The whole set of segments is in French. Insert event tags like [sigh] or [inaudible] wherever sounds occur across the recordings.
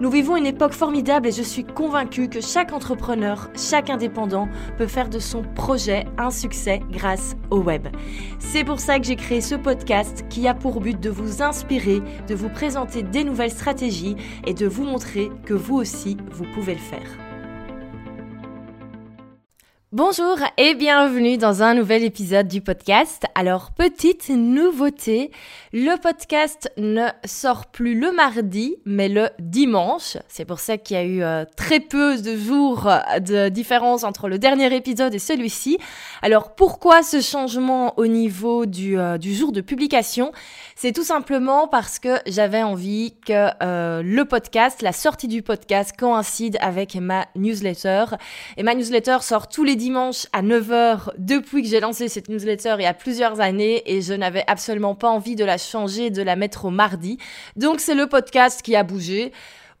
Nous vivons une époque formidable et je suis convaincue que chaque entrepreneur, chaque indépendant peut faire de son projet un succès grâce au web. C'est pour ça que j'ai créé ce podcast qui a pour but de vous inspirer, de vous présenter des nouvelles stratégies et de vous montrer que vous aussi, vous pouvez le faire. Bonjour et bienvenue dans un nouvel épisode du podcast. Alors, petite nouveauté, le podcast ne sort plus le mardi, mais le dimanche. C'est pour ça qu'il y a eu euh, très peu de jours de différence entre le dernier épisode et celui-ci. Alors, pourquoi ce changement au niveau du, euh, jour de publication? C'est tout simplement parce que j'avais envie que euh, le podcast, la sortie du podcast coïncide avec ma newsletter. Et ma newsletter sort tous les dimanche à 9h depuis que j'ai lancé cette newsletter il y a plusieurs années et je n'avais absolument pas envie de la changer, de la mettre au mardi. Donc c'est le podcast qui a bougé.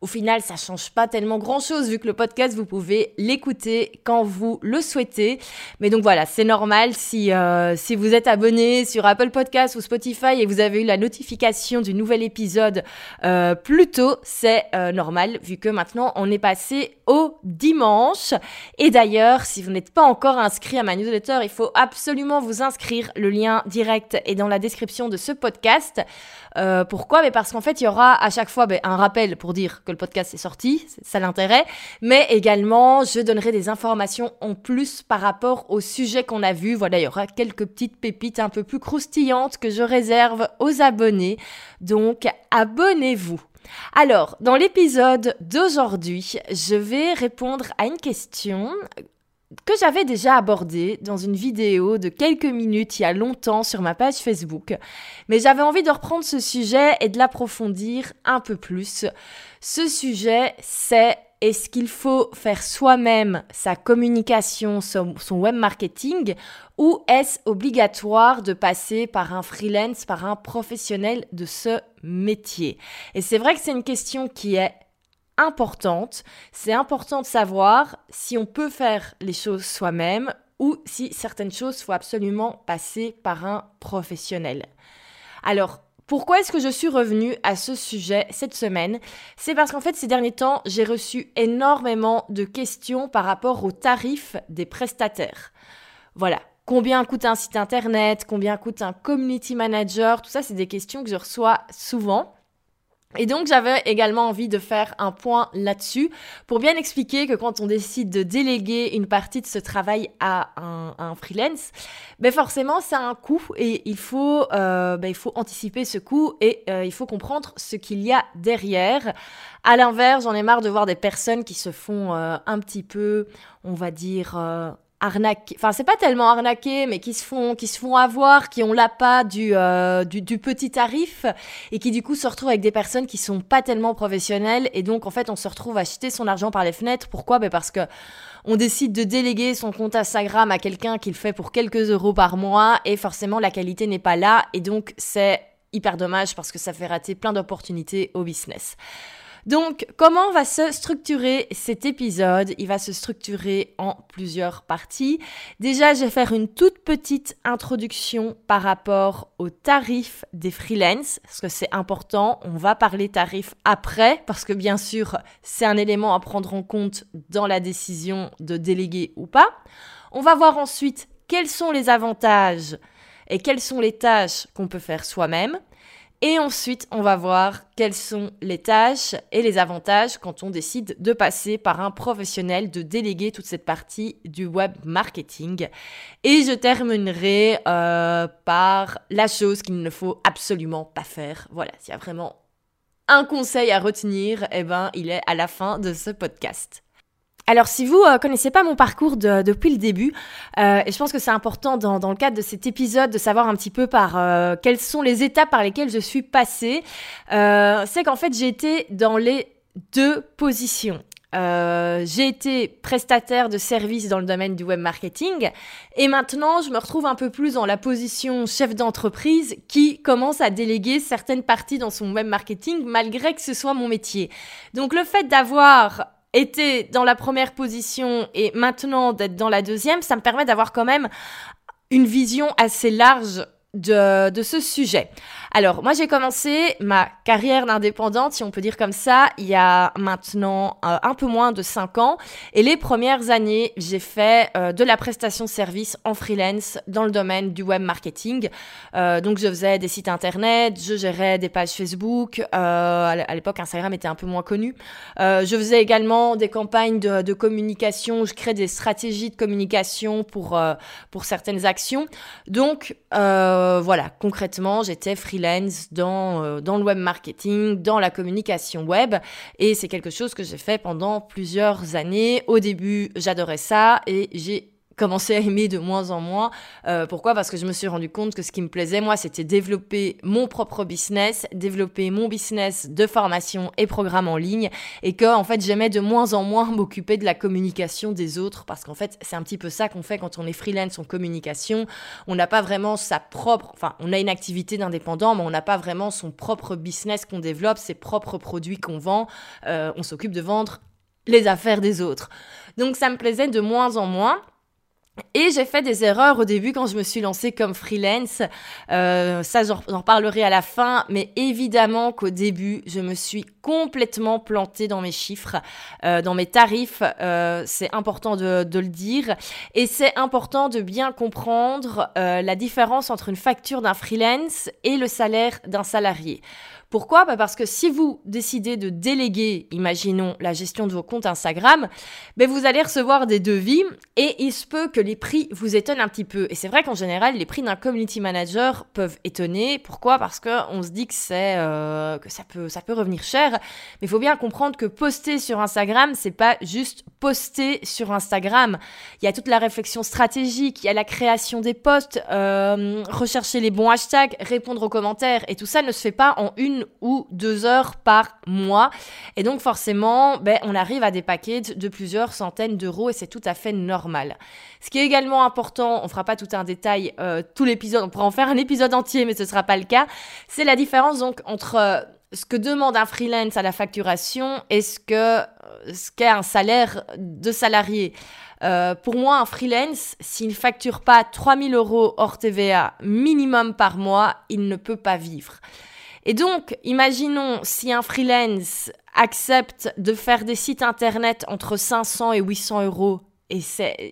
Au final, ça change pas tellement grand chose vu que le podcast, vous pouvez l'écouter quand vous le souhaitez. Mais donc voilà, c'est normal si, euh, si vous êtes abonné sur Apple Podcast ou Spotify et vous avez eu la notification du nouvel épisode euh, plus tôt, c'est euh, normal vu que maintenant on est passé au dimanche. Et d'ailleurs, si vous n'êtes pas encore inscrit à ma newsletter, il faut absolument vous inscrire. Le lien direct est dans la description de ce podcast. Pourquoi? Mais parce qu'en fait, il y aura à chaque fois ben, un rappel pour dire que le podcast est sorti, c'est ça l'intérêt, mais également je donnerai des informations en plus par rapport au sujet qu'on a vu. Voilà, il y aura quelques petites pépites un peu plus croustillantes que je réserve aux abonnés. Donc, abonnez-vous. Alors, dans l'épisode d'aujourd'hui, je vais répondre à une question que j'avais déjà abordée dans une vidéo de quelques minutes il y a longtemps sur ma page Facebook, mais j'avais envie de reprendre ce sujet et de l'approfondir un peu plus. Ce sujet, c'est est-ce qu'il faut faire soi-même sa communication, son, web marketing, ou est-ce obligatoire de passer par un freelance, par un professionnel de ce métier? Et c'est vrai que c'est une question qui est C'est important de savoir si on peut faire les choses soi-même ou si certaines choses faut absolument passer par un professionnel. Alors, pourquoi est-ce que je suis revenue à ce sujet cette semaine? C'est parce qu'en fait, ces derniers temps, j'ai reçu énormément de questions par rapport aux tarifs des prestataires. Voilà. Combien coûte un site internet? Combien coûte un community manager? Tout ça, c'est des questions que je reçois souvent. Et donc j'avais également envie de faire un point là-dessus pour bien expliquer que quand on décide de déléguer une partie de ce travail à un, freelance, ben forcément ça a un coût et il faut, euh, ben il faut anticiper ce coût et euh, il faut comprendre ce qu'il y a derrière. À l'inverse, j'en ai marre de voir des personnes qui se font euh, un petit peu, on va dire, arnaquer, enfin c'est pas tellement arnaquer, mais qui se font, qui se font avoir, qui ont l'appât du, euh, du, du petit tarif et qui du coup se retrouvent avec des personnes qui sont pas tellement professionnelles et donc en fait on se retrouve à jeter son argent par les fenêtres. Pourquoi? Ben parce que on décide de déléguer son compte Instagram à quelqu'un qui le fait pour quelques euros par mois et forcément la qualité n'est pas là et donc c'est hyper dommage parce que ça fait rater plein d'opportunités au business. Donc, comment va se structurer cet épisode? Il va se structurer en plusieurs parties. Déjà, je vais faire une toute petite introduction par rapport aux tarifs des freelances, parce que c'est important. On va parler tarifs après, parce que bien sûr, c'est un élément à prendre en compte dans la décision de déléguer ou pas. On va voir ensuite quels sont les avantages et quelles sont les tâches qu'on peut faire soi-même. Et ensuite, on va voir quelles sont les tâches et les avantages quand on décide de passer par un professionnel, de déléguer toute cette partie du web marketing. Et je terminerai euh, par la chose qu'il ne faut absolument pas faire. Voilà, s'il y a vraiment un conseil à retenir, eh ben, il est à la fin de ce podcast. Alors si vous euh, connaissez pas mon parcours depuis le début, euh, et je pense que c'est important dans, dans, le cadre de cet épisode de savoir un petit peu par euh, quelles sont les étapes par lesquelles je suis passée, c'est qu'en fait j'ai été dans les deux positions. euh, j'ai été prestataire de services dans le domaine du web marketing et maintenant je me retrouve un peu plus dans la position chef d'entreprise qui commence à déléguer certaines parties dans son web marketing malgré que ce soit mon métier. Donc le fait d'avoir été dans la première position et maintenant d'être dans la deuxième, ça me permet d'avoir quand même une vision assez large de, ce sujet. Alors, moi, j'ai commencé ma carrière d'indépendante, si on peut dire comme ça, il y a maintenant euh, un peu moins de 5 ans. Et les premières années, j'ai fait euh, de la prestation service en freelance dans le domaine du web marketing. Euh, donc, je faisais des sites internet, je gérais des pages Facebook. à l'époque, Instagram était un peu moins connu. je faisais également des campagnes de, de, communication. Je créais des stratégies de communication pour, pour certaines actions. Donc, voilà, concrètement, j'étais freelance dans, euh, dans le web marketing, dans la communication web. Et c'est quelque chose que j'ai fait pendant plusieurs années. Au début, j'adorais ça et j'ai commencé à aimer de moins en moins. Euh, pourquoi? Parce que je me suis rendu compte que ce qui me plaisait, moi, c'était développer mon propre business, développer mon business de formation et programme en ligne, et que, en fait, j'aimais de moins en moins m'occuper de la communication des autres, parce qu'en fait, c'est un petit peu ça qu'on fait quand on est freelance en communication. On n'a pas vraiment sa propre, enfin, on a une activité d'indépendant, mais on n'a pas vraiment son propre business qu'on développe, ses propres produits qu'on vend. Euh, on s'occupe de vendre les affaires des autres. Donc, ça me plaisait de moins en moins. Et j'ai fait des erreurs au début quand je me suis lancée comme freelance. Euh, ça, j'en reparlerai à la fin. Mais évidemment qu'au début, je me suis complètement plantée dans mes chiffres, euh, dans mes tarifs. Euh, c'est important de, de, le dire. Et c'est important de bien comprendre euh, la différence entre une facture d'un freelance et le salaire d'un salarié. Pourquoi? Bah Parce que si vous décidez de déléguer, imaginons, la gestion de vos comptes Instagram, ben vous allez recevoir des devis et il se peut que les prix vous étonnent un petit peu. Et c'est vrai qu'en général, les prix d'un community manager peuvent étonner. Pourquoi? Parce qu'on se dit que, euh, que ça, peut, ça peut revenir cher. Mais il faut bien comprendre que poster sur Instagram, c'est pas juste poster sur Instagram. Il y a toute la réflexion stratégique, il y a la création des posts, euh, rechercher les bons hashtags, répondre aux commentaires. Et tout ça ne se fait pas en une ou deux heures par mois. Et donc forcément, ben, on arrive à des paquets de plusieurs centaines d'euros et c'est tout à fait normal. Ce qui est également important, on fera pas tout un détail, euh, tout l'épisode, on pourra en faire un épisode entier, mais ce sera pas le cas, c'est la différence donc entre euh, ce que demande un freelance à la facturation et ce que euh, ce qu'est un salaire de salarié. pour moi, un freelance, s'il ne facture pas 3000 euros hors TVA minimum par mois, il ne peut pas vivre. Et donc, imaginons si un freelance accepte de faire des sites internet entre 500 et 800 euros et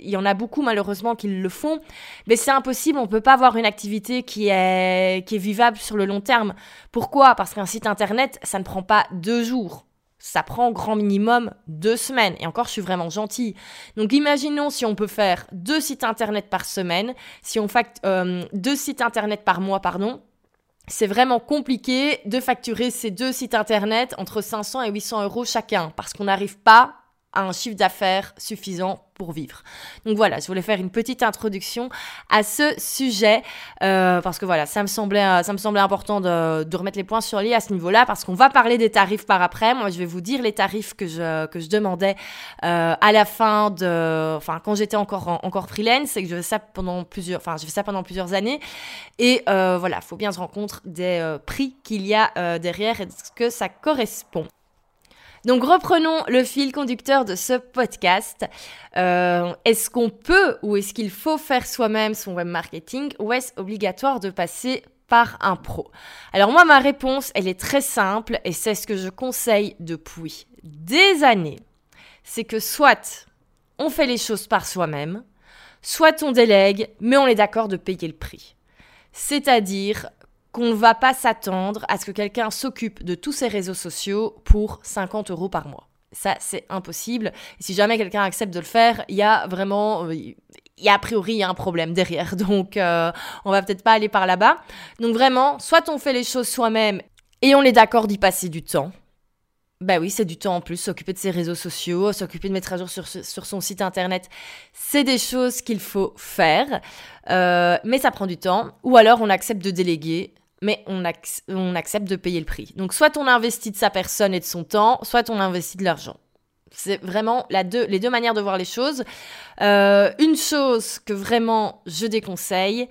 il y en a beaucoup malheureusement qui le font, mais c'est impossible, on peut pas avoir une activité qui est, qui est vivable sur le long terme. Pourquoi? Parce qu'un site internet, ça ne prend pas deux jours. Ça prend grand minimum deux semaines. Et encore, je suis vraiment gentille. Donc, imaginons si on peut faire deux sites internet par semaine, si on fait euh, deux sites internet par mois, pardon c'est vraiment compliqué de facturer ces deux sites internet entre 500 et 800 euros chacun parce qu'on n'arrive pas un chiffre d'affaires suffisant pour vivre. Donc voilà, je voulais faire une petite introduction à ce sujet euh, parce que voilà, ça me semblait, euh, ça me semblait important de, remettre les points sur les à ce niveau-là parce qu'on va parler des tarifs par après. Moi, je vais vous dire les tarifs que je que je demandais euh, à la fin de, enfin quand j'étais encore encore freelance et que je fais ça pendant plusieurs, enfin je fais ça pendant plusieurs années et euh, voilà, faut bien se rendre compte des prix qu'il y a derrière et de ce que ça correspond. Donc reprenons le fil conducteur de ce podcast. Euh, est-ce qu'on peut ou est-ce qu'il faut faire soi-même son web marketing ou est-ce obligatoire de passer par un pro? Alors moi ma réponse elle est très simple et c'est ce que je conseille depuis des années. C'est que soit on fait les choses par soi-même, soit on délègue mais on est d'accord de payer le prix. C'est-à-dire qu'on ne va pas s'attendre à ce que quelqu'un s'occupe de tous ses réseaux sociaux pour 50 euros par mois. Ça, c'est impossible. Si jamais quelqu'un accepte de le faire, il y a vraiment, euh, il y a priori y a un problème derrière. [laughs] Donc, euh, on va peut-être pas aller par là-bas. Donc vraiment, soit on fait les choses soi-même et on est d'accord d'y passer du temps. Bah oui, c'est du temps en plus, s'occuper de ses réseaux sociaux, s'occuper de mettre à jour sur, sur son site internet, c'est des choses qu'il faut faire, euh, mais ça prend du temps. Ou alors on accepte de déléguer, mais on, accepte de payer le prix. Donc soit on investit de sa personne et de son temps, soit on investit de l'argent. C'est vraiment les deux manières de voir les choses. Euh, une chose que vraiment je déconseille,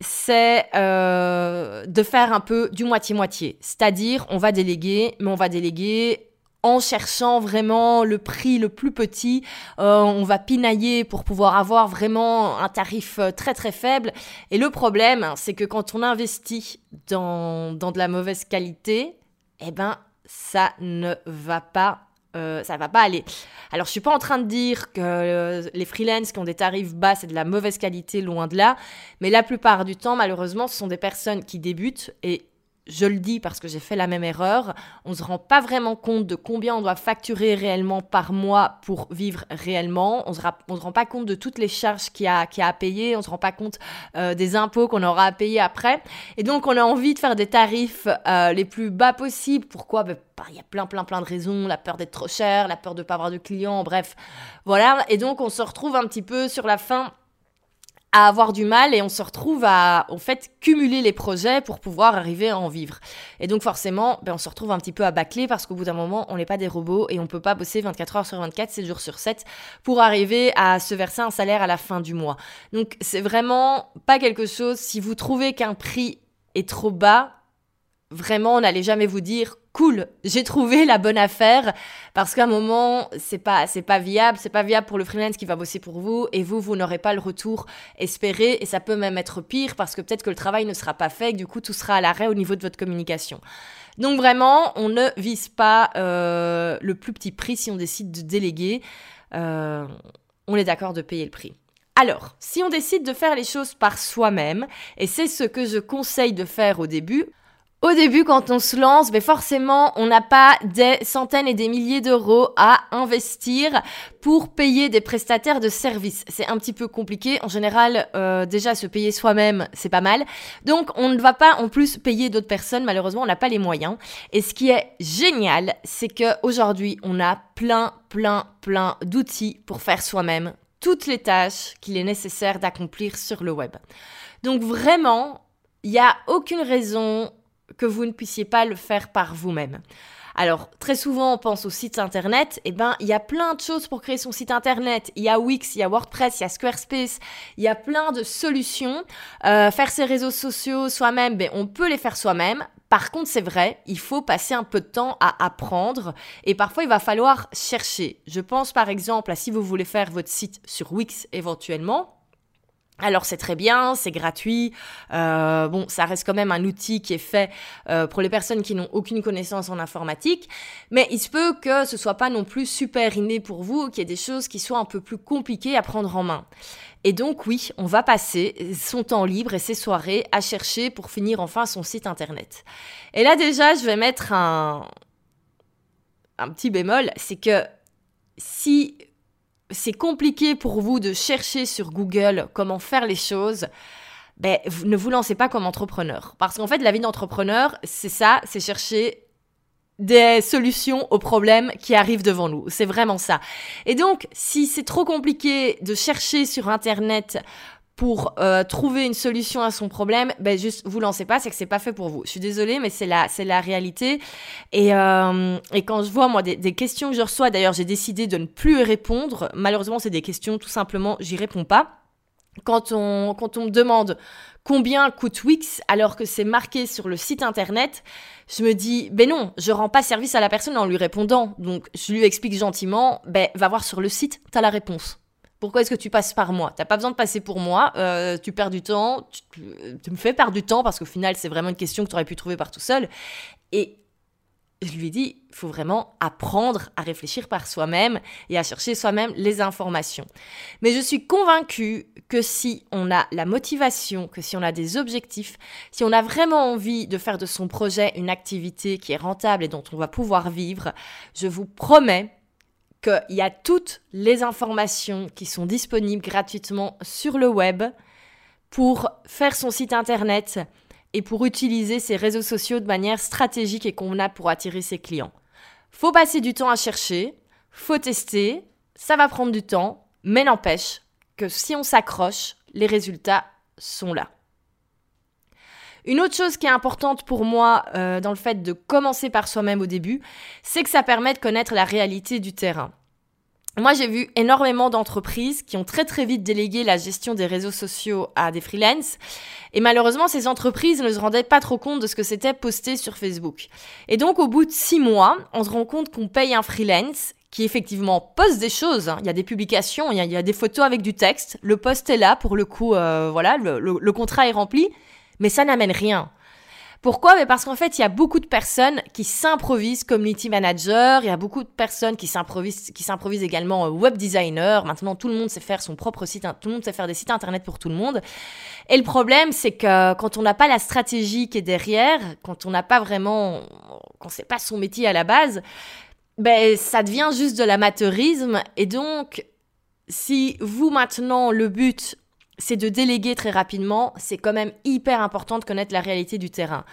c'est euh, de faire un peu du moitié-moitié. C'est-à-dire, on va déléguer, mais on va déléguer en cherchant vraiment le prix le plus petit. Euh, on va pinailler pour pouvoir avoir vraiment un tarif euh, très très faible. Et le problème, c'est que quand on investit dans, dans de la mauvaise qualité, eh ben, ça ne va pas euh, ça va pas aller. Alors je suis pas en train de dire que euh, les freelances qui ont des tarifs bas c'est de la mauvaise qualité, loin de là, mais la plupart du temps malheureusement ce sont des personnes qui débutent et je le dis parce que j'ai fait la même erreur, on ne se rend pas vraiment compte de combien on doit facturer réellement par mois pour vivre réellement, on ne se, rend pas compte de toutes les charges qu'il y, a, à payer, on ne se rend pas compte euh, des impôts qu'on aura à payer après, et donc on a envie de faire des tarifs euh, les plus bas possibles. Pourquoi? Ben, bah, Il y a plein plein plein de raisons, la peur d'être trop cher, la peur de ne pas avoir de clients, bref, voilà, et donc on se retrouve un petit peu sur la fin à avoir du mal et on se retrouve à en fait cumuler les projets pour pouvoir arriver à en vivre. Et donc forcément, ben, on se retrouve un petit peu à bâcler parce qu'au bout d'un moment, on n'est pas des robots et on peut pas bosser 24 heures sur 24, 7 jours sur 7 pour arriver à se verser un salaire à la fin du mois. Donc c'est vraiment pas quelque chose, si vous trouvez qu'un prix est trop bas, vraiment, n'allait jamais vous dire cool, j'ai trouvé la bonne affaire parce qu'à un moment, c'est pas c'est pas viable, c'est pas viable pour le freelance qui va bosser pour vous et vous vous n'aurez pas le retour espéré et ça peut même être pire parce que peut-être que le travail ne sera pas fait, et du coup tout sera à l'arrêt au niveau de votre communication. Donc vraiment, on ne vise pas euh, le plus petit prix si on décide de déléguer. Euh, on est d'accord de payer le prix. Alors, si on décide de faire les choses par soi-même, et c'est ce que je conseille de faire au début, au début, quand on se lance, ben forcément, on n'a pas des centaines et des milliers d'euros à investir pour payer des prestataires de services. C'est un petit peu compliqué. En général, euh, déjà se payer soi-même, c'est pas mal. Donc, on ne va pas en plus payer d'autres personnes. Malheureusement, on n'a pas les moyens. Et ce qui est génial, c'est que aujourd'hui, on a plein, plein, plein d'outils pour faire soi-même toutes les tâches qu'il est nécessaire d'accomplir sur le web. Donc vraiment, il n'y a aucune raison que vous ne puissiez pas le faire par vous-même. Alors, très souvent, on pense au site internet. Eh ben, il y a plein de choses pour créer son site internet. Il y a Wix, il y a WordPress, il y a Squarespace. Il y a plein de solutions. Euh, faire ses réseaux sociaux soi-même, ben, on peut les faire soi-même. Par contre, c'est vrai, il faut passer un peu de temps à apprendre et parfois il va falloir chercher. Je pense par exemple à si vous voulez faire votre site sur Wix éventuellement, alors c'est très bien, c'est gratuit. Euh, bon, ça reste quand même un outil qui est fait euh, pour les personnes qui n'ont aucune connaissance en informatique, mais il se peut que ce soit pas non plus super inné pour vous, qu'il y ait des choses qui soient un peu plus compliquées à prendre en main. Et donc oui, on va passer son temps libre et ses soirées à chercher pour finir enfin son site internet. Et là déjà, je vais mettre un un petit bémol, c'est que si c'est compliqué pour vous de chercher sur Google comment faire les choses, ben, ne vous lancez pas comme entrepreneur. Parce qu'en fait, la vie d'entrepreneur, c'est ça, c'est chercher des solutions aux problèmes qui arrivent devant nous. C'est vraiment ça. Et donc, si c'est trop compliqué de chercher sur Internet pour euh, trouver une solution à son problème, ben juste vous lancez pas, c'est que c'est pas fait pour vous. Je suis désolée, mais c'est la c'est la réalité. Et, euh, et quand je vois moi des, des questions que je reçois, d'ailleurs j'ai décidé de ne plus répondre. Malheureusement, c'est des questions tout simplement, j'y réponds pas. Quand on quand on me demande combien coûte Wix alors que c'est marqué sur le site internet, je me dis ben non, je rends pas service à la personne en lui répondant. Donc je lui explique gentiment, ben va voir sur le site, t'as la réponse. Pourquoi est-ce que tu passes par moi? T'as pas besoin de passer pour moi. Euh, tu perds du temps. Tu, me fais perdre du temps parce qu'au final, c'est vraiment une question que tu aurais pu trouver par tout seul. Et je lui ai dit, il faut vraiment apprendre à réfléchir par soi-même et à chercher soi-même les informations. Mais je suis convaincue que si on a la motivation, que si on a des objectifs, si on a vraiment envie de faire de son projet une activité qui est rentable et dont on va pouvoir vivre, je vous promets qu'il y a toutes les informations qui sont disponibles gratuitement sur le web pour faire son site internet et pour utiliser ses réseaux sociaux de manière stratégique et convenable pour attirer ses clients. Faut passer du temps à chercher, faut tester, ça va prendre du temps, mais n'empêche que si on s'accroche, les résultats sont là. Une autre chose qui est importante pour moi euh, dans le fait de commencer par soi-même au début, c'est que ça permet de connaître la réalité du terrain. moi, j'ai vu énormément d'entreprises qui ont très très vite délégué la gestion des réseaux sociaux à des freelances. Et malheureusement, ces entreprises ne se rendaient pas trop compte de ce que c'était posté sur Facebook. Et donc, au bout de six mois, on se rend compte qu'on paye un freelance qui effectivement poste des choses. Hein. Il y a des publications, il y a, des photos avec du texte. Le poste est là pour le coup, euh, voilà, le contrat est rempli, mais ça n'amène rien. Pourquoi? Mais Parce qu'en fait, il y a beaucoup de personnes qui s'improvisent community manager, il y a beaucoup de personnes qui s'improvisent, qui s'improvisent également euh, web designer. Maintenant, tout le monde sait faire son propre site, tout le monde sait faire des sites internet pour tout le monde. Et le problème, c'est que quand on n'a pas la stratégie qui est derrière, quand on n'a pas vraiment, quand c'est pas son métier à la base, ben ça devient juste de l'amateurisme. Et donc, si vous maintenant le but c'est de déléguer très rapidement. C'est quand même hyper important de connaître la réalité du terrain.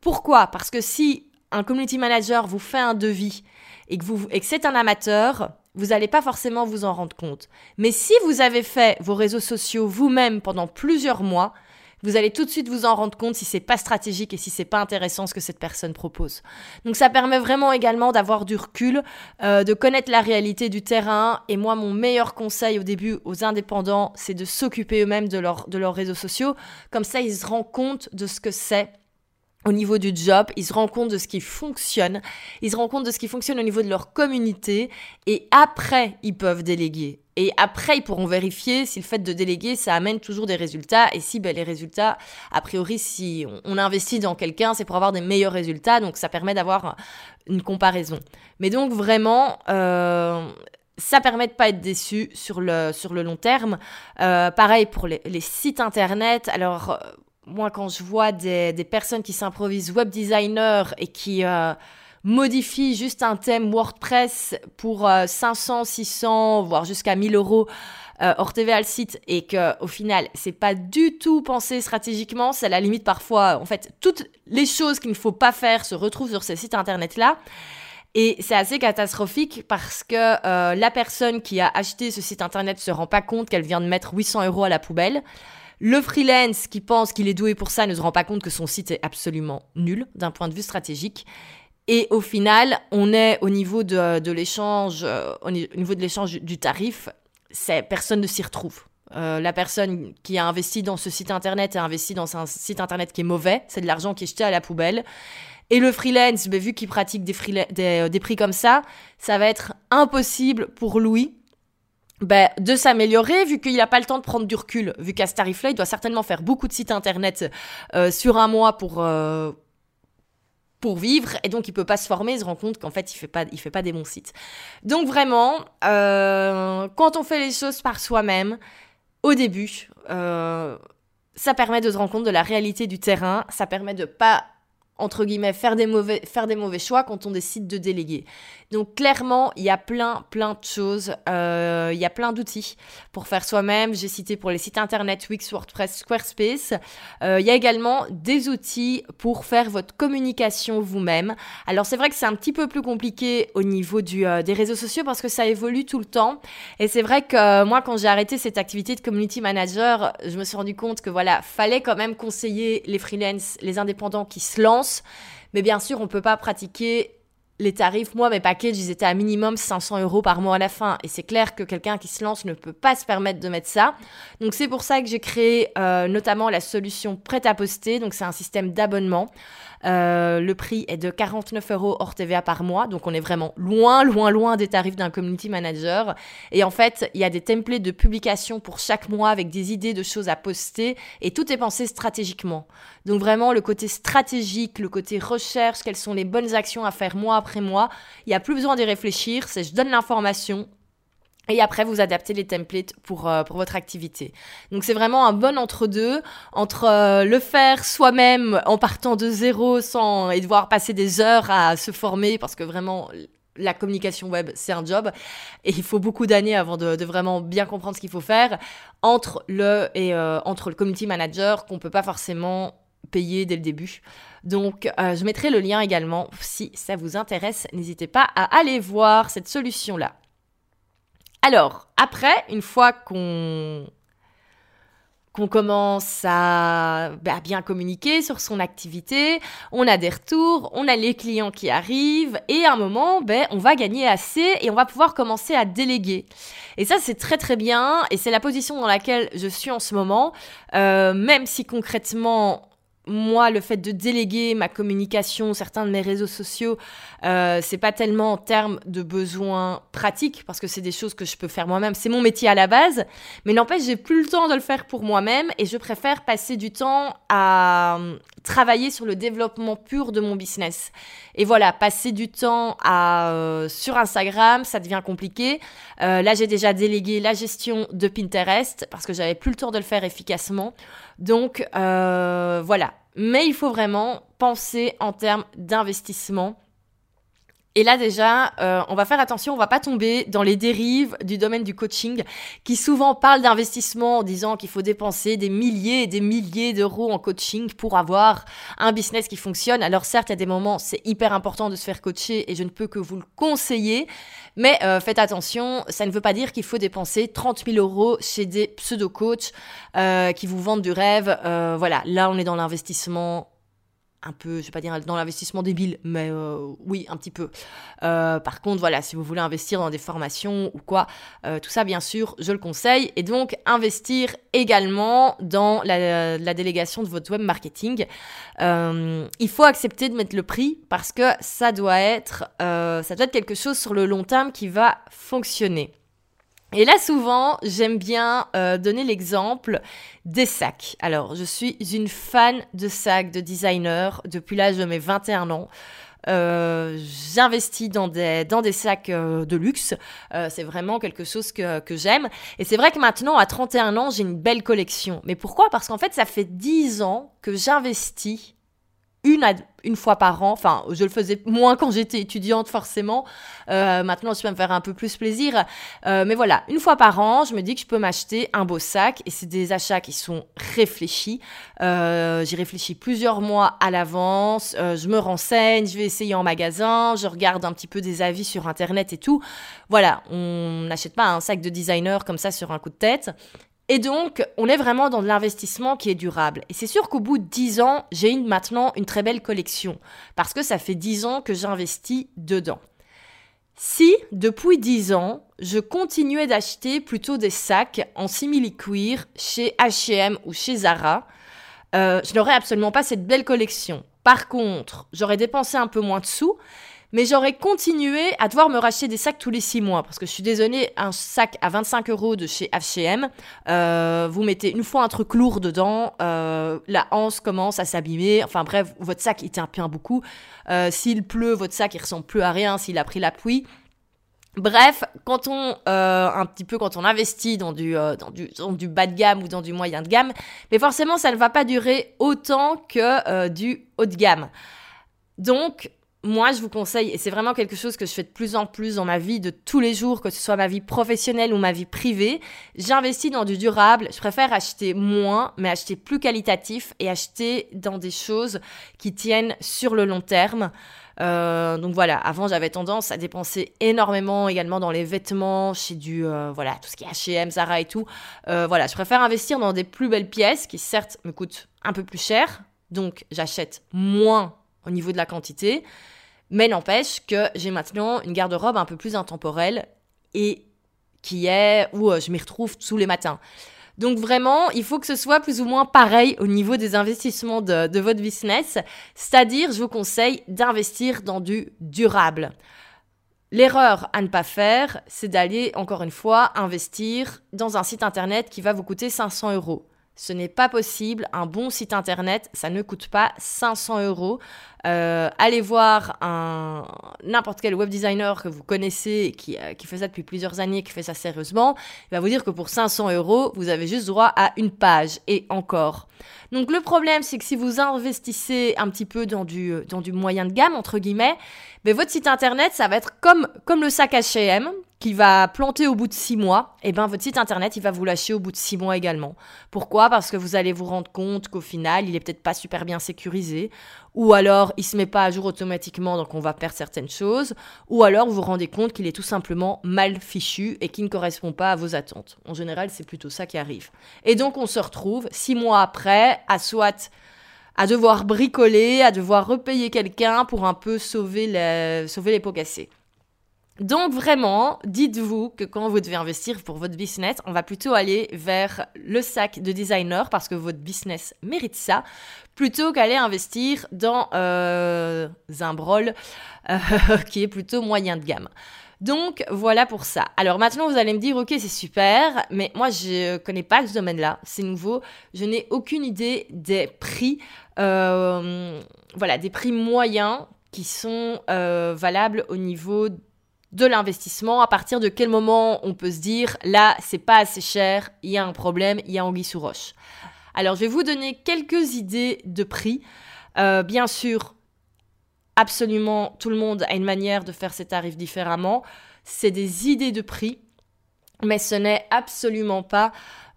Pourquoi? Parce que si un community manager vous fait un devis et que, vous, et que c'est un amateur, vous n'allez pas forcément vous en rendre compte. Mais si vous avez fait vos réseaux sociaux vous-même pendant plusieurs mois, vous allez tout de suite vous en rendre compte si c'est pas stratégique et si c'est pas intéressant ce que cette personne propose. Donc ça permet vraiment également d'avoir du recul, euh, de connaître la réalité du terrain. Et moi, mon meilleur conseil au début aux indépendants, c'est de s'occuper eux-mêmes de, leur, de leurs réseaux sociaux. Comme ça, ils se rendent compte de ce que c'est au niveau du job, ils se rendent compte de ce qui fonctionne, ils se rendent compte de ce qui fonctionne au niveau de leur communauté, et après, ils peuvent déléguer. Et après, ils pourront vérifier si le fait de déléguer, ça amène toujours des résultats. Et si ben, les résultats, a priori, si on, investit dans quelqu'un, c'est pour avoir des meilleurs résultats. Donc ça permet d'avoir une comparaison. Mais donc vraiment, euh, ça permet de pas être déçu sur le, sur le long terme. Euh, pareil pour les, sites internet. Alors, euh, moi, quand je vois des, des personnes qui s'improvisent web designer et qui modifie juste un thème WordPress pour 500, euh, 600, voire jusqu'à 1000 euros euh, hors TVA le site et que au final c'est pas du tout pensé stratégiquement, c'est à la limite parfois en fait toutes les choses qu'il ne faut pas faire se retrouvent sur ces sites internet là. Et c'est assez catastrophique parce que euh, la personne qui a acheté ce site internet se rend pas compte qu'elle vient de mettre 800 euros à la poubelle. Le freelance qui pense qu'il est doué pour ça ne se rend pas compte que son site est absolument nul d'un point de vue stratégique. Et au final, on est au niveau de, l'échange, euh, au niveau de l'échange du tarif, c'est personne ne s'y retrouve. Euh, la personne qui a investi dans ce site internet a investi dans un site internet qui est mauvais, c'est de l'argent qui est jeté à la poubelle. Et le freelance, ben, vu qu'il pratique des, euh, des, prix comme ça, ça va être impossible pour Louis ben, de s'améliorer vu qu'il n'a pas le temps de prendre du recul. Vu qu'à ce tarif-là, il doit certainement faire beaucoup de sites internet sur un mois pour, pour vivre et donc il peut pas se former, il se rend compte qu'en fait il fait pas il fait pas des bons sites. Donc vraiment, euh, quand on fait les choses par soi-même, au début, euh, ça permet de se rendre compte de la réalité du terrain, ça permet de pas entre guillemets, faire des mauvais, faire des mauvais choix quand on décide de déléguer. Donc clairement, il y a plein, plein de choses, euh, il y a plein d'outils pour faire soi-même. J'ai cité pour les sites internet Wix, WordPress, Squarespace. Euh, il y a également des outils pour faire votre communication vous-même. Alors c'est vrai que c'est un petit peu plus compliqué au niveau euh, des réseaux sociaux parce que ça évolue tout le temps. Et c'est vrai que moi, quand j'ai arrêté cette activité de community manager, je me suis rendu compte que voilà, fallait quand même conseiller les freelance, les indépendants qui se lancent mais bien sûr, on ne peut pas pratiquer les tarifs, moi, mes packages, ils étaient à minimum 500 euros par mois à la fin. Et c'est clair que quelqu'un qui se lance ne peut pas se permettre de mettre ça. Donc, c'est pour ça que j'ai créé euh, notamment la solution prête à poster. Donc, c'est un système d'abonnement. Euh, le prix est de 49 euros hors TVA par mois. Donc, on est vraiment loin, loin, loin des tarifs d'un community manager. Et en fait, il y a des templates de publication pour chaque mois avec des idées de choses à poster. Et tout est pensé stratégiquement. Donc, vraiment, le côté stratégique, le côté recherche, quelles sont les bonnes actions à faire mois après moi. Il n'y a plus besoin d'y réfléchir, c'est je donne l'information. Et après, vous adaptez les templates pour, euh, votre activité. Donc, c'est vraiment un bon entre-deux entre euh, le faire soi-même en partant de zéro sans, et devoir passer des heures à se former parce que vraiment, la communication web, c'est un job et il faut beaucoup d'années avant de, vraiment bien comprendre ce qu'il faut faire entre le et euh, entre le community manager qu'on peut pas forcément payer dès le début. Donc, euh, je mettrai le lien également si ça vous intéresse. N'hésitez pas à aller voir cette solution-là. Alors, après, une fois qu'on commence à bah, bien communiquer sur son activité, on a des retours, on a les clients qui arrivent, et à un moment, ben, on va gagner assez et on va pouvoir commencer à déléguer. Et ça, c'est très très bien, et c'est la position dans laquelle je suis en ce moment, euh, même si concrètement, moi, le fait de déléguer ma communication, certains de mes réseaux sociaux, euh, c'est pas tellement en termes de besoins pratiques, parce que c'est des choses que je peux faire moi-même. C'est mon métier à la base, mais n'empêche, j'ai plus le temps de le faire pour moi-même et je préfère passer du temps à euh, travailler sur le développement pur de mon business. Et voilà, passer du temps à, euh, sur Instagram, ça devient compliqué. là, j'ai déjà délégué la gestion de Pinterest parce que j'avais plus le temps de le faire efficacement. Donc euh, voilà. Mais il faut vraiment penser en termes d'investissement. Et là déjà, euh, on va faire attention, on va pas tomber dans les dérives du domaine du coaching qui souvent parlent d'investissement en disant qu'il faut dépenser des milliers et des milliers d'euros en coaching pour avoir un business qui fonctionne. Alors certes, il y a des moments, c'est hyper important de se faire coacher et je ne peux que vous le conseiller, mais euh, faites attention, ça ne veut pas dire qu'il faut dépenser 30 000 euros chez des pseudo-coachs euh, qui vous vendent du rêve. Euh, voilà, là on est dans l'investissement un peu, je vais pas dire dans l'investissement débile, mais euh, oui, un petit peu. Euh, par contre, voilà, si vous voulez investir dans des formations ou quoi, euh, tout ça, bien sûr, je le conseille. Et donc, investir également dans la, la délégation de votre web marketing. il faut accepter de mettre le prix parce que ça doit être, ça doit être quelque chose sur le long terme qui va fonctionner. Et là, souvent, j'aime bien euh, donner l'exemple des sacs. Alors, je suis une fan de sacs, de designer, depuis l'âge de mes 21 ans. Euh, j'investis dans des, dans des sacs euh, de luxe. c'est vraiment quelque chose que, que j'aime. Et c'est vrai que maintenant, à 31 ans, j'ai une belle collection. Mais pourquoi? Parce qu'en fait, ça fait 10 ans que j'investis une, une fois par an. Enfin, je le faisais moins quand j'étais étudiante, forcément. Euh, maintenant, je peux me faire un peu plus plaisir. Euh, mais voilà, une fois par an, je me dis que je peux m'acheter un beau sac. Et c'est des achats qui sont réfléchis. Euh, J'y réfléchis plusieurs mois à l'avance. Euh, je me renseigne, je vais essayer en magasin. Je regarde un petit peu des avis sur Internet et tout. Voilà, on n'achète pas un sac de designer comme ça sur un coup de tête. Et donc, on est vraiment dans de l'investissement qui est durable. Et c'est sûr qu'au bout de 10 ans, j'ai maintenant une très belle collection, parce que ça fait 10 ans que j'investis dedans. Si, depuis 10 ans, je continuais d'acheter plutôt des sacs en simili-cuir chez H&M ou chez Zara, euh, je n'aurais absolument pas cette belle collection. Par contre, j'aurais dépensé un peu moins de sous, mais j'aurais continué à devoir me racheter des sacs tous les six mois. Parce que je suis désolée, un sac à 25 euros de chez H&M, vous mettez une fois un truc lourd dedans, euh, la hanse commence à s'abîmer. Enfin bref, votre sac, il tient bien beaucoup. Euh, s'il pleut, votre sac, il ressemble plus à rien s'il a pris la pluie. Bref, quand on un petit peu quand on investit dans du dans du bas de gamme ou dans du moyen de gamme, mais forcément ça ne va pas durer autant que du haut de gamme. Donc moi, je vous conseille, et c'est vraiment quelque chose que je fais de plus en plus dans ma vie de tous les jours, que ce soit ma vie professionnelle ou ma vie privée, j'investis dans du durable. Je préfère acheter moins, mais acheter plus qualitatif et acheter dans des choses qui tiennent sur le long terme. Euh, donc voilà, avant j'avais tendance à dépenser énormément également dans les vêtements, chez du euh, voilà tout ce qui est H&M, Zara et tout. Euh, voilà, je préfère investir dans des plus belles pièces qui certes me coûtent un peu plus cher, donc j'achète moins au niveau de la quantité. Mais n'empêche que j'ai maintenant une garde-robe un peu plus intemporelle et qui est où euh, je m'y retrouve tous les matins. Donc vraiment, il faut que ce soit plus ou moins pareil au niveau des investissements de, de votre business. C'est-à-dire, je vous conseille d'investir dans du durable. L'erreur à ne pas faire, c'est d'aller, encore une fois, investir dans un site internet qui va vous coûter 500 euros. Ce n'est pas possible. Un bon site internet, ça ne coûte pas 500 euros. Euh, allez voir un n'importe quel web designer que vous connaissez qui, euh, qui fait ça depuis plusieurs années, qui fait ça sérieusement. Il va vous dire que pour 500 euros, vous avez juste droit à une page et encore. Donc le problème, c'est que si vous investissez un petit peu dans du, dans du moyen de gamme, entre guillemets, mais ben, votre site internet, ça va être comme, comme le sac H&M qui va planter au bout de six mois, et eh ben votre site internet il va vous lâcher au bout de six mois également. Pourquoi? Parce que vous allez vous rendre compte qu'au final il est peut-être pas super bien sécurisé, ou alors il se met pas à jour automatiquement donc on va perdre certaines choses, ou alors vous vous rendez compte qu'il est tout simplement mal fichu et qui ne correspond pas à vos attentes. En général c'est plutôt ça qui arrive. Et donc on se retrouve six mois après à soit à devoir bricoler, à devoir repayer quelqu'un pour un peu sauver les, sauver les pots cassés. Donc vraiment, dites-vous que quand vous devez investir pour votre business, on va plutôt aller vers le sac de designer parce que votre business mérite ça, plutôt qu'aller investir dans euh, un brol euh, [laughs] qui est plutôt moyen de gamme. Donc voilà pour ça. Alors maintenant vous allez me dire ok c'est super, mais moi je connais pas ce domaine-là, c'est nouveau, je n'ai aucune idée des prix, euh, voilà des prix moyens qui sont valables au niveau de l'investissement, à partir de quel moment on peut se dire là, c'est pas assez cher, il y a un problème, il y a anguille sous roche. Alors, je vais vous donner quelques idées de prix. Euh, bien sûr, absolument tout le monde a une manière de faire ses tarifs différemment. C'est des idées de prix, mais ce n'est absolument pas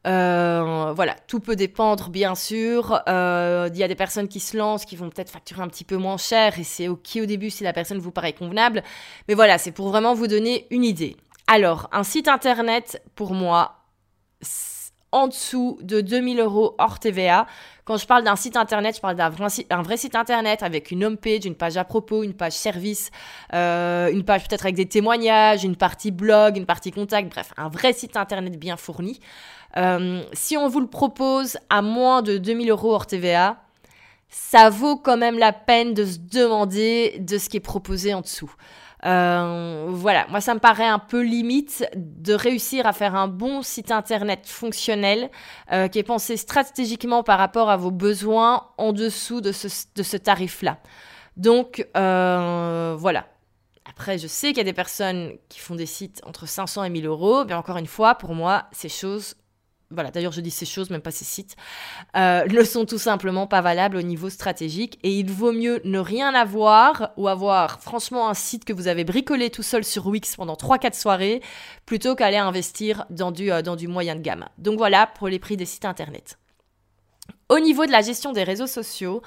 euh, voilà, tout peut dépendre, bien sûr. Euh, il y a des personnes qui se lancent, qui vont peut-être facturer un petit peu moins cher, et c'est ok au début si la personne vous paraît convenable. Mais voilà, c'est pour vraiment vous donner une idée. Alors, un site internet, pour moi, en dessous de 2000 euros hors TVA. Quand je parle d'un site internet, je parle d'un vrai, site internet avec une homepage, une page à propos, une page service, euh, une page peut-être avec des témoignages, une partie blog, une partie contact, bref, un vrai site internet bien fourni. Euh, si on vous le propose à moins de 2000 euros hors TVA, ça vaut quand même la peine de se demander de ce qui est proposé en dessous. Euh, voilà, moi ça me paraît un peu limite de réussir à faire un bon site internet fonctionnel euh, qui est pensé stratégiquement par rapport à vos besoins en dessous de ce, tarif-là. Donc voilà. Après, je sais qu'il y a des personnes qui font des sites entre 500 et 1000 euros, mais encore une fois, pour moi, ces choses voilà, d'ailleurs je dis ces choses, même pas ces sites, euh, ne sont tout simplement pas valables au niveau stratégique et il vaut mieux ne rien avoir ou avoir franchement un site que vous avez bricolé tout seul sur Wix pendant 3-4 soirées plutôt qu'aller investir dans du, euh, dans du moyen de gamme. Donc voilà pour les prix des sites internet. Au niveau de la gestion des réseaux sociaux,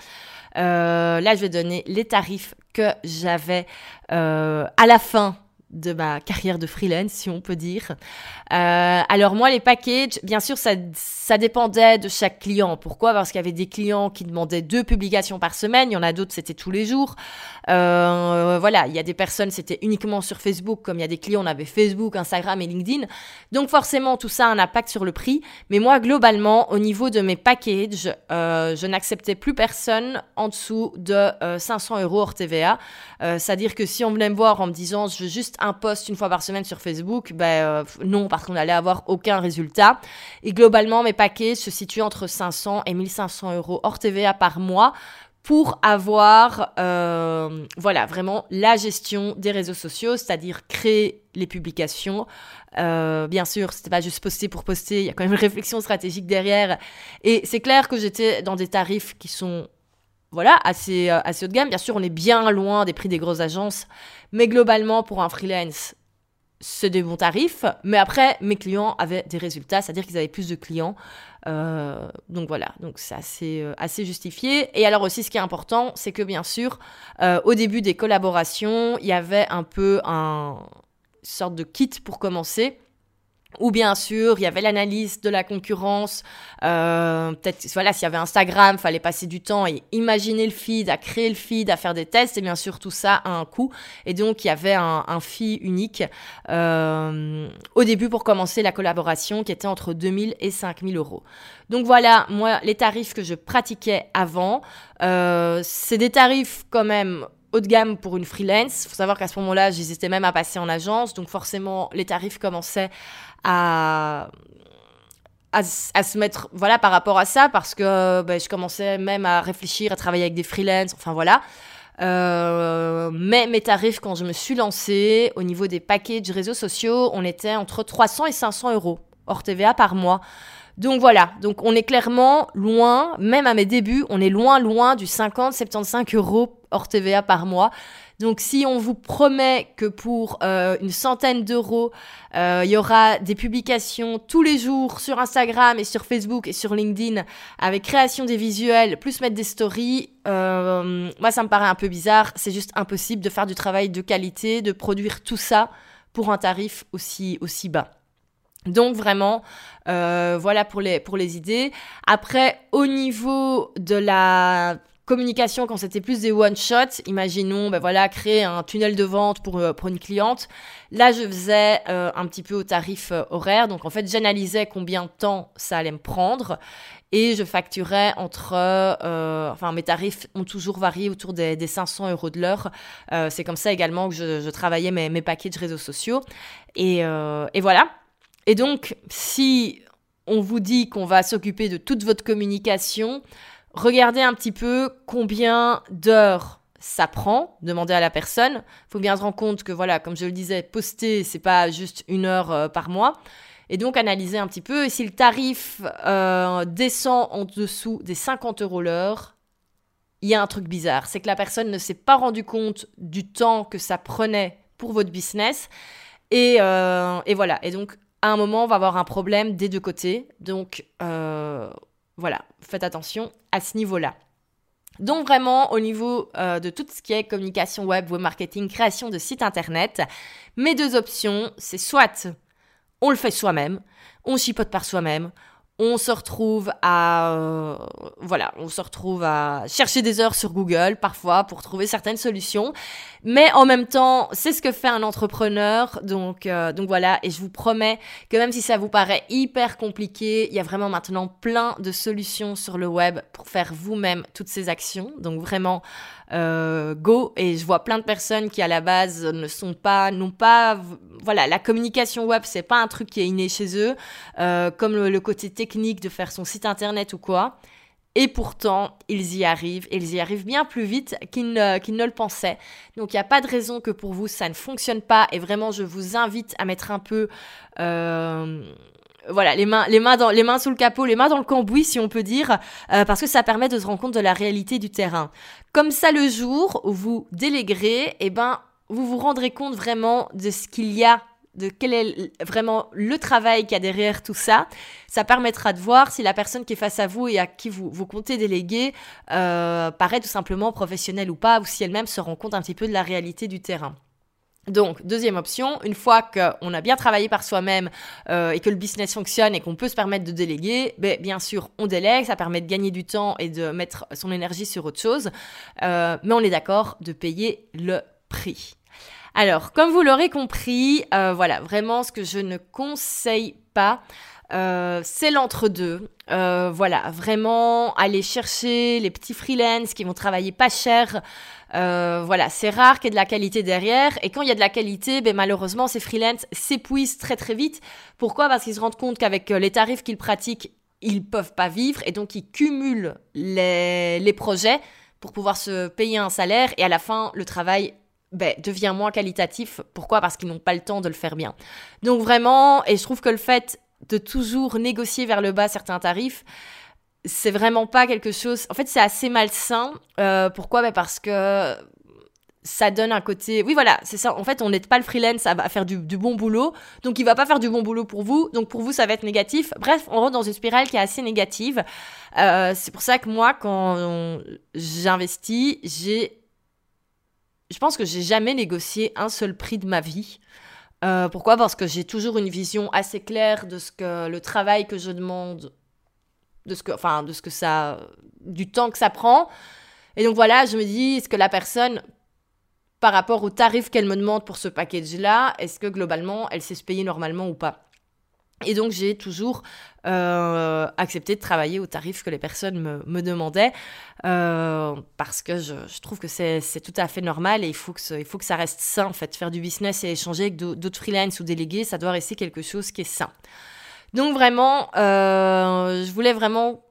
euh, là je vais donner les tarifs que j'avais à la fin de ma carrière de freelance, si on peut dire. Euh, alors moi, les packages, bien sûr, ça, ça dépendait de chaque client. Pourquoi? Parce qu'il y avait des clients qui demandaient deux publications par semaine, il y en a d'autres, c'était tous les jours. Euh, voilà, il y a des personnes, c'était uniquement sur Facebook, comme il y a des clients, on avait Facebook, Instagram et LinkedIn. Donc forcément, tout ça a un impact sur le prix. Mais moi, globalement, au niveau de mes packages, euh, je n'acceptais plus personne en dessous de 500 euros hors TVA. C'est-à-dire que si on venait me voir en me disant, je veux juste un post une fois par semaine sur Facebook, ben euh, non, parce qu'on n'allait avoir aucun résultat. Et globalement, mes paquets se situent entre 500 et 1500 euros hors TVA par mois pour avoir, euh, voilà, vraiment la gestion des réseaux sociaux, c'est-à-dire créer les publications. Euh, bien sûr, c'était pas juste poster pour poster, il y a quand même une réflexion stratégique derrière. Et c'est clair que j'étais dans des tarifs qui sont voilà, assez, assez haut de gamme. Bien sûr, on est bien loin des prix des grosses agences, mais globalement, pour un freelance, c'est des bons tarifs. Mais après, mes clients avaient des résultats, c'est-à-dire qu'ils avaient plus de clients. Euh, donc voilà, donc c'est assez, euh, assez justifié. Et alors aussi, ce qui est important, c'est que bien sûr, euh, au début des collaborations, il y avait un peu un sorte de kit pour commencer ou bien sûr, il y avait l'analyse de la concurrence. Euh, peut-être, voilà, s'il y avait Instagram, fallait passer du temps et imaginer le feed, à créer le feed, à faire des tests. Et bien sûr, tout ça a un coût. Et donc, il y avait un, un fee unique euh, au début pour commencer la collaboration qui était entre 2000 et 5000 euros. Donc voilà, moi, les tarifs que je pratiquais avant, euh, c'est des tarifs quand même haut de gamme pour une freelance. Il faut savoir qu'à ce moment-là, j'hésitais même à passer en agence. Donc forcément, les tarifs commençaient à, à, se mettre voilà par rapport à ça. Parce que ben, je commençais même à réfléchir à travailler avec des freelances. Enfin voilà. Euh, mais mes tarifs quand je me suis lancée au niveau des packages réseaux sociaux on était entre 300 et 500 euros hors TVA par mois. Donc voilà, donc on est clairement loin, même à mes débuts, on est loin, loin du 50-75 euros TVA par mois. Donc si on vous promet que pour euh, une centaine d'euros, euh, il y aura des publications tous les jours sur Instagram et sur Facebook et sur LinkedIn avec création des visuels, plus mettre des stories, euh, moi ça me paraît un peu bizarre. C'est juste impossible de faire du travail de qualité, de produire tout ça pour un tarif aussi, aussi bas. Donc vraiment, voilà pour les, pour les idées. Après, au niveau de la communication quand c'était plus des one shots imaginons ben voilà créer un tunnel de vente pour, euh, une cliente. Là je faisais euh, un petit peu au tarif euh, horaire. Donc en fait j'analysais combien de temps ça allait me prendre et je facturais entre enfin mes tarifs ont toujours varié autour des, des 500 euros de l'heure. C'est comme ça également que je, travaillais mes, mes packages réseaux sociaux. Et voilà. Et donc si on vous dit qu'on va s'occuper de toute votre communication regardez un petit peu combien d'heures ça prend, demandez à la personne. Il faut bien se rendre compte que, voilà, comme je le disais, poster, c'est pas juste une heure euh, par mois. Et donc, analyser un petit peu. Et si le tarif euh, descend en dessous des 50 euros l'heure, il y a un truc bizarre. C'est que la personne ne s'est pas rendu compte du temps que ça prenait pour votre business. Et, euh, et voilà. Et donc, à un moment, on va avoir un problème des deux côtés. Donc, voilà, faites attention à ce niveau-là. Donc vraiment au niveau euh, de tout ce qui est communication web, web marketing, création de site internet, mes deux options, c'est soit on le fait soi-même, on chipote par soi-même, on se retrouve à euh, voilà, on se retrouve à chercher des heures sur Google parfois pour trouver certaines solutions, mais en même temps, c'est ce que fait un entrepreneur. Donc euh, donc voilà, et je vous promets que même si ça vous paraît hyper compliqué, il y a vraiment maintenant plein de solutions sur le web pour faire vous-même toutes ces actions. Donc vraiment euh, go et je vois plein de personnes qui à la base ne sont pas n'ont pas voilà la communication web c'est pas un truc qui est inné chez eux euh, comme le, côté technique de faire son site internet ou quoi et pourtant, ils y arrivent, et ils y arrivent bien plus vite qu'ils ne, ne, le pensaient. Donc, il n'y a pas de raison que pour vous, ça ne fonctionne pas. Et vraiment, je vous invite à mettre un peu euh, voilà, les mains, les mains dans, les mains sous le capot, les mains dans le cambouis, si on peut dire, euh, parce que ça permet de se rendre compte de la réalité du terrain. Comme ça, le jour où vous déléguerez, eh ben, vous vous rendrez compte vraiment de ce qu'il y a de quel est vraiment le travail qu'il y a derrière tout ça. Ça permettra de voir si la personne qui est face à vous et à qui vous, vous comptez déléguer euh, paraît tout simplement professionnelle ou pas, ou si elle-même se rend compte un petit peu de la réalité du terrain. Donc, deuxième option, une fois qu'on a bien travaillé par soi-même euh, et que le business fonctionne et qu'on peut se permettre de déléguer, ben, bien sûr, on délègue, ça permet de gagner du temps et de mettre son énergie sur autre chose, euh, mais on est d'accord de payer le prix. Alors, comme vous l'aurez compris, euh, voilà, vraiment ce que je ne conseille pas, euh, c'est l'entre-deux. Voilà, vraiment aller chercher les petits freelance qui vont travailler pas cher. Euh, voilà, c'est rare qu'il y ait de la qualité derrière. Et quand il y a de la qualité, ben, malheureusement, ces freelance s'épuisent très très vite. Pourquoi? Parce qu'ils se rendent compte qu'avec les tarifs qu'ils pratiquent, ils peuvent pas vivre et donc ils cumulent les, les projets pour pouvoir se payer un salaire et à la fin, le travail ben, devient moins qualitatif. Pourquoi? Parce qu'ils n'ont pas le temps de le faire bien. Donc vraiment, et je trouve que le fait de toujours négocier vers le bas certains tarifs, c'est vraiment pas quelque chose. En fait, c'est assez malsain. Euh, pourquoi? Ben Parce que ça donne un côté. Oui, voilà, c'est ça. En fait, on n'aide pas le freelance à, faire du, bon boulot. Donc, il va pas faire du bon boulot pour vous. Donc, pour vous, ça va être négatif. Bref, on rentre dans une spirale qui est assez négative. Euh, c'est pour ça que moi, quand j'investis, j'ai. Je pense que j'ai jamais négocié un seul prix de ma vie. Euh, pourquoi? Parce que j'ai toujours une vision assez claire de ce que le travail que je demande, de ce que, enfin, de ce que ça, du temps que ça prend. Et donc voilà, je me dis, est-ce que la personne, par rapport au tarif qu'elle me demande pour ce package-là, est-ce que globalement, elle sait se payer normalement ou pas? Et donc j'ai toujours euh, accepté de travailler au tarif que les personnes me, me demandaient euh, parce que je, je trouve que c'est tout à fait normal et il faut, que il faut que ça reste sain en fait. Faire du business et échanger avec d'autres freelance ou délégués, ça doit rester quelque chose qui est sain. Donc vraiment, euh, je voulais vraiment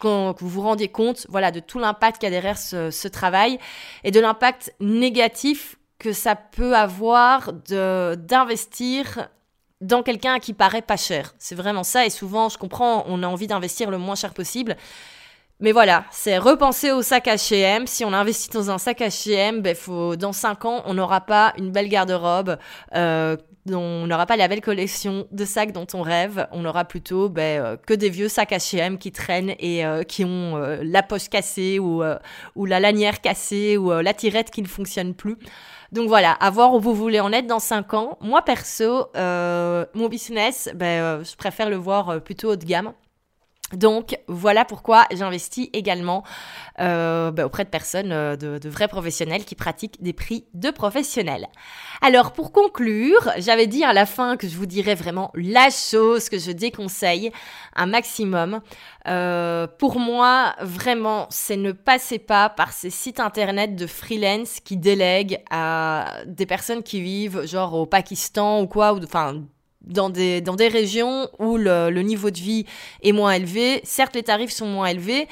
que vous vous rendiez compte voilà, de tout l'impact qu'il y a derrière ce, ce travail et de l'impact négatif que ça peut avoir d'investir dans quelqu'un qui paraît pas cher. C'est vraiment ça. Et souvent, je comprends, on a envie d'investir le moins cher possible. Mais voilà, c'est repenser au sac H&M. Si on investit dans un sac H&M, ben faut dans 5 ans, on n'aura pas une belle garde-robe, euh, on n'aura pas la belle collection de sacs dont on rêve. On aura plutôt ben, euh, que des vieux sacs H&M qui traînent et euh, qui ont euh, la poche cassée ou, ou la lanière cassée ou la tirette qui ne fonctionne plus. Donc voilà, à voir où vous voulez en être dans 5 ans. Moi perso, mon business, ben, je préfère le voir plutôt haut de gamme. Donc voilà pourquoi j'investis également euh, bah, auprès de personnes, euh, de, vrais professionnels qui pratiquent des prix de professionnels. Alors pour conclure, j'avais dit à la fin que je vous dirais vraiment la chose que je déconseille un maximum. Euh, pour moi, vraiment, c'est ne passez pas par ces sites internet de freelance qui délèguent à des personnes qui vivent genre au Pakistan ou quoi, ou enfin dans des, dans des régions où le, le, niveau de vie est moins élevé. Certes, les tarifs sont moins élevés.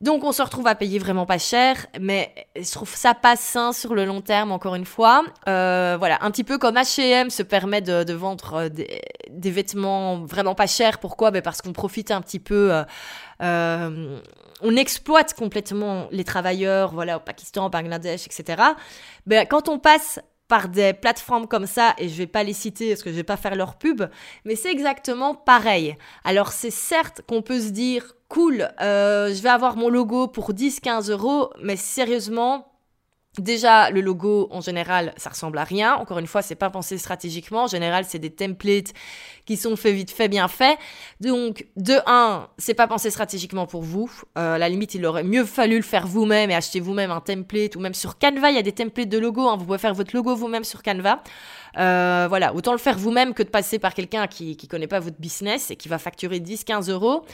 Donc, on se retrouve à payer vraiment pas cher, mais je trouve ça pas sain sur le long terme, encore une fois. Euh, voilà, un petit peu comme H&M se permet de, de vendre euh, des, des, vêtements vraiment pas chers. Pourquoi? Ben Parce qu'on profite un petit peu... Euh, on exploite complètement les travailleurs, voilà, au Pakistan, au Bangladesh, etc. Ben, quand on passe par des plateformes comme ça, et je vais pas les citer parce que je vais pas faire leur pub, mais c'est exactement pareil. Alors c'est certes qu'on peut se dire, cool, euh, je vais avoir mon logo pour 10-15 euros, mais sérieusement, Déjà, le logo, en général, ça ressemble à rien. Encore une fois, c'est pas pensé stratégiquement. En général, c'est des templates qui sont faits vite fait, bien fait. Donc, de un, c'est pas pensé stratégiquement pour vous. Euh, la limite, il aurait mieux fallu le faire vous-même et acheter vous-même un template ou même sur Canva, il y a des templates de logo. Hein. Vous pouvez faire votre logo vous-même sur Canva. Euh, voilà, autant le faire vous-même que de passer par quelqu'un qui, qui connaît pas votre business et qui va facturer 10-15 euros.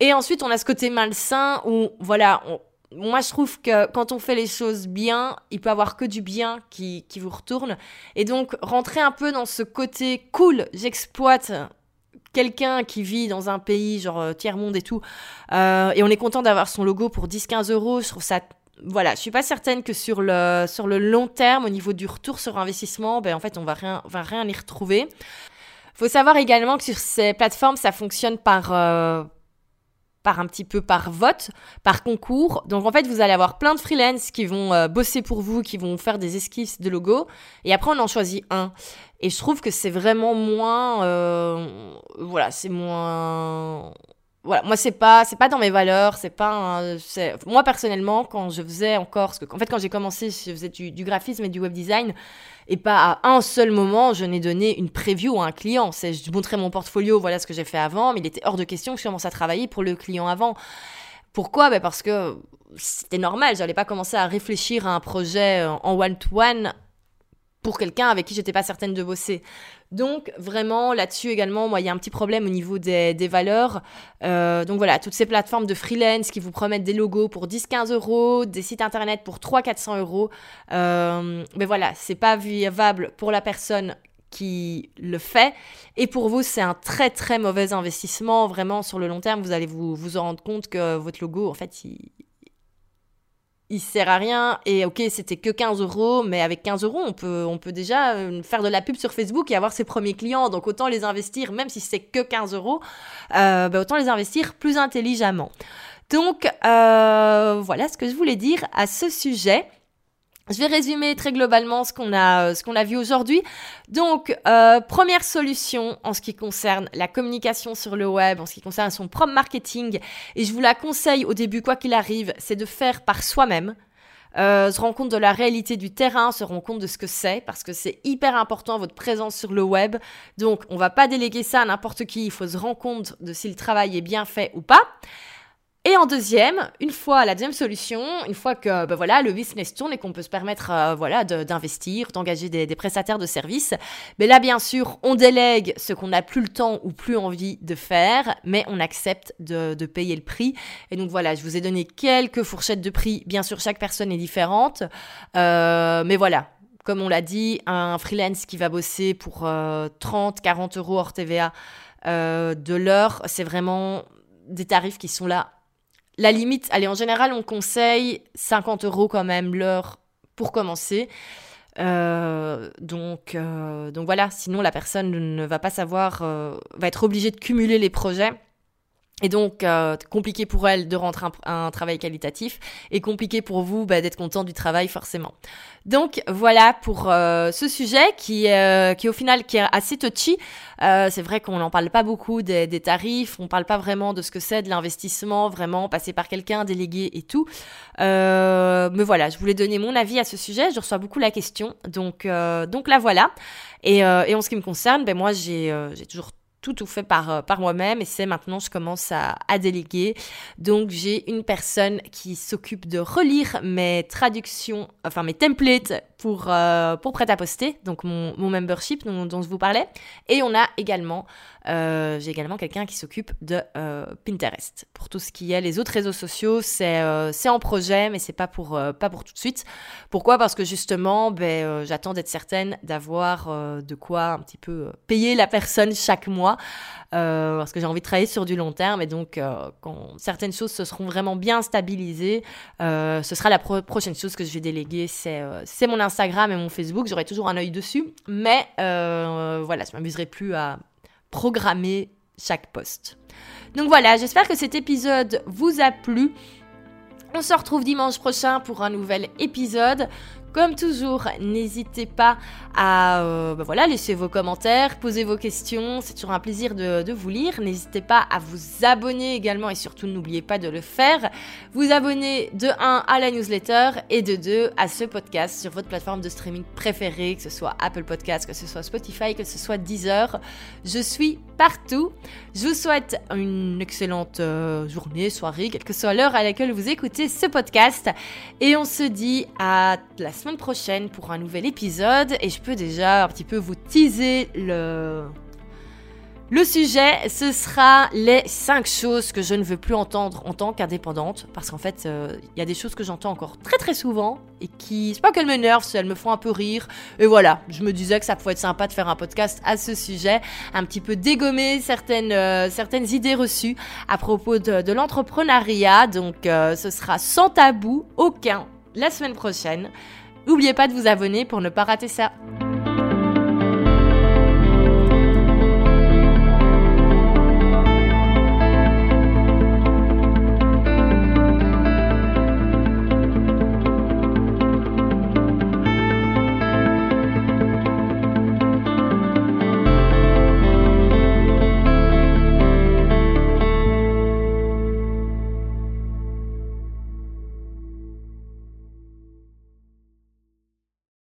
Et ensuite, on a ce côté malsain où, voilà, on, moi, je trouve que quand on fait les choses bien, il peut avoir que du bien qui, qui vous retourne. Et donc, rentrer un peu dans ce côté cool, j'exploite quelqu'un qui vit dans un pays genre euh, tiers-monde et tout, euh, et on est content d'avoir son logo pour 10-15 euros, je trouve ça... Voilà, je suis pas certaine que sur le, sur le long terme, au niveau du retour sur investissement, ben en fait, on va rien, va rien y retrouver. Faut savoir également que sur ces plateformes, ça fonctionne par... Euh, par un petit peu par vote, par concours. Donc en fait, vous allez avoir plein de freelance qui vont euh, bosser pour vous, qui vont faire des esquisses de logos. Et après, on en choisit un. Et je trouve que c'est vraiment moins... Euh, voilà, c'est moins voilà, moi c'est pas c'est pas dans mes valeurs, c'est pas moi personnellement quand je faisais encore parce que en fait quand j'ai commencé, je faisais du, du, graphisme et du web design et pas à un seul moment je n'ai donné une preview à un client, c'est je montrais mon portfolio, voilà ce que j'ai fait avant, mais il était hors de question que je commence à travailler pour le client avant. Pourquoi? Ben parce que c'était normal, j'allais pas commencer à réfléchir à un projet en one to one pour quelqu'un avec qui j'étais pas certaine de bosser. Donc vraiment là-dessus également, moi il y a un petit problème au niveau des, valeurs. Euh, donc voilà, toutes ces plateformes de freelance qui vous promettent des logos pour 10-15 euros, des sites internet pour 300-400 euros. Euh, mais voilà, c'est pas viable pour la personne qui le fait. Et pour vous, c'est un très très mauvais investissement. Vraiment, sur le long terme, vous allez vous, vous en rendre compte que votre logo, en fait, il, il sert à rien. Et ok, c'était que 15 euros, mais avec 15 euros, on peut, on peut déjà euh, faire de la pub sur Facebook et avoir ses premiers clients. Donc autant les investir, même si c'est que 15 euros, euh, bah, autant les investir plus intelligemment. Donc euh, voilà ce que je voulais dire à ce sujet. Je vais résumer très globalement ce qu'on a, euh, ce qu'on a vu aujourd'hui. Donc, euh, première solution en ce qui concerne la communication sur le web, en ce qui concerne son propre marketing, et je vous la conseille au début, quoi qu'il arrive, c'est de faire par soi-même. Euh, se rendre compte de la réalité du terrain, se rendre compte de ce que c'est, parce que c'est hyper important votre présence sur le web. Donc, on va pas déléguer ça à n'importe qui. Il faut se rendre compte de si le travail est bien fait ou pas. Et en deuxième, une fois la deuxième solution, une fois que ben voilà le business tourne et qu'on peut se permettre euh, voilà d'investir, d'engager des, prestataires de services, mais ben là bien sûr on délègue ce qu'on n'a plus le temps ou plus envie de faire, mais on accepte de, payer le prix. Et donc voilà, je vous ai donné quelques fourchettes de prix. Bien sûr chaque personne est différente, euh, mais voilà. Comme on l'a dit, un freelance qui va bosser pour 30, euh, 40 euros hors TVA de l'heure, c'est vraiment des tarifs qui sont là la limite, allez, en général, on conseille 50 euros quand même l'heure pour commencer. Euh, donc, euh, donc voilà, sinon la personne ne va pas savoir, euh, va être obligée de cumuler les projets. Et donc, euh, compliqué pour elle de rentrer un, un, travail qualitatif et compliqué pour vous bah, d'être content du travail forcément. Donc voilà pour euh, ce sujet qui, euh, qui au final qui est assez touchy. Euh, c'est vrai qu'on n'en parle pas beaucoup des, des, tarifs, on parle pas vraiment de ce que c'est de l'investissement, vraiment passer par quelqu'un, délégué et tout. mais voilà, je voulais donner mon avis à ce sujet. Je reçois beaucoup la question, donc donc là voilà. Et, et en ce qui me concerne, ben moi j'ai j'ai toujours tout tout fait par, euh, par moi-même et c'est maintenant je commence à, à déléguer. Donc j'ai une personne qui s'occupe de relire mes traductions, enfin mes templates pour, euh, pour prêt-à-poster, donc mon, mon membership dont, dont, je vous parlais. Et on a également, euh, j'ai également quelqu'un qui s'occupe de euh, Pinterest. Pour tout ce qui est les autres réseaux sociaux, c'est euh, en projet, mais c'est pas pour, euh, pas pour tout de suite. Pourquoi? Parce que justement, ben, j'attends d'être certaine d'avoir de quoi un petit peu payer la personne chaque mois. Parce que j'ai envie de travailler sur du long terme et donc quand certaines choses se seront vraiment bien stabilisées, ce sera la pro prochaine chose que je vais déléguer, c'est mon Instagram et mon Facebook, j'aurai toujours un œil dessus, mais voilà, je m'amuserai plus à programmer chaque poste. Donc voilà, j'espère que cet épisode vous a plu. On se retrouve dimanche prochain pour un nouvel épisode. Comme toujours, n'hésitez pas à euh, bah voilà, laisser vos commentaires, poser vos questions, c'est toujours un plaisir de, vous lire. N'hésitez pas à vous abonner également et surtout n'oubliez pas de le faire. Vous abonner de 1 à la newsletter et de 2 à ce podcast sur votre plateforme de streaming préférée, que ce soit Apple Podcast, que ce soit Spotify, que ce soit Deezer. Je suis partout. Je vous souhaite une excellente euh, journée, soirée, quelle que soit l'heure à laquelle vous écoutez ce podcast. Et on se dit à la semaine prochaine pour un nouvel épisode et je peux déjà un petit peu vous teaser le le sujet, ce sera les 5 choses que je ne veux plus entendre en tant qu'indépendante. Parce qu'en fait, il euh, y a des choses que j'entends encore très très souvent et qui, c'est pas qu'elles m'énervent, elles me font un peu rire. Et voilà, je me disais que ça pouvait être sympa de faire un podcast à ce sujet, un petit peu dégommer certaines, euh, certaines idées reçues à propos de, de l'entrepreneuriat. Donc, euh, ce sera sans tabou, aucun, la semaine prochaine. N'oubliez pas de vous abonner pour ne pas rater ça.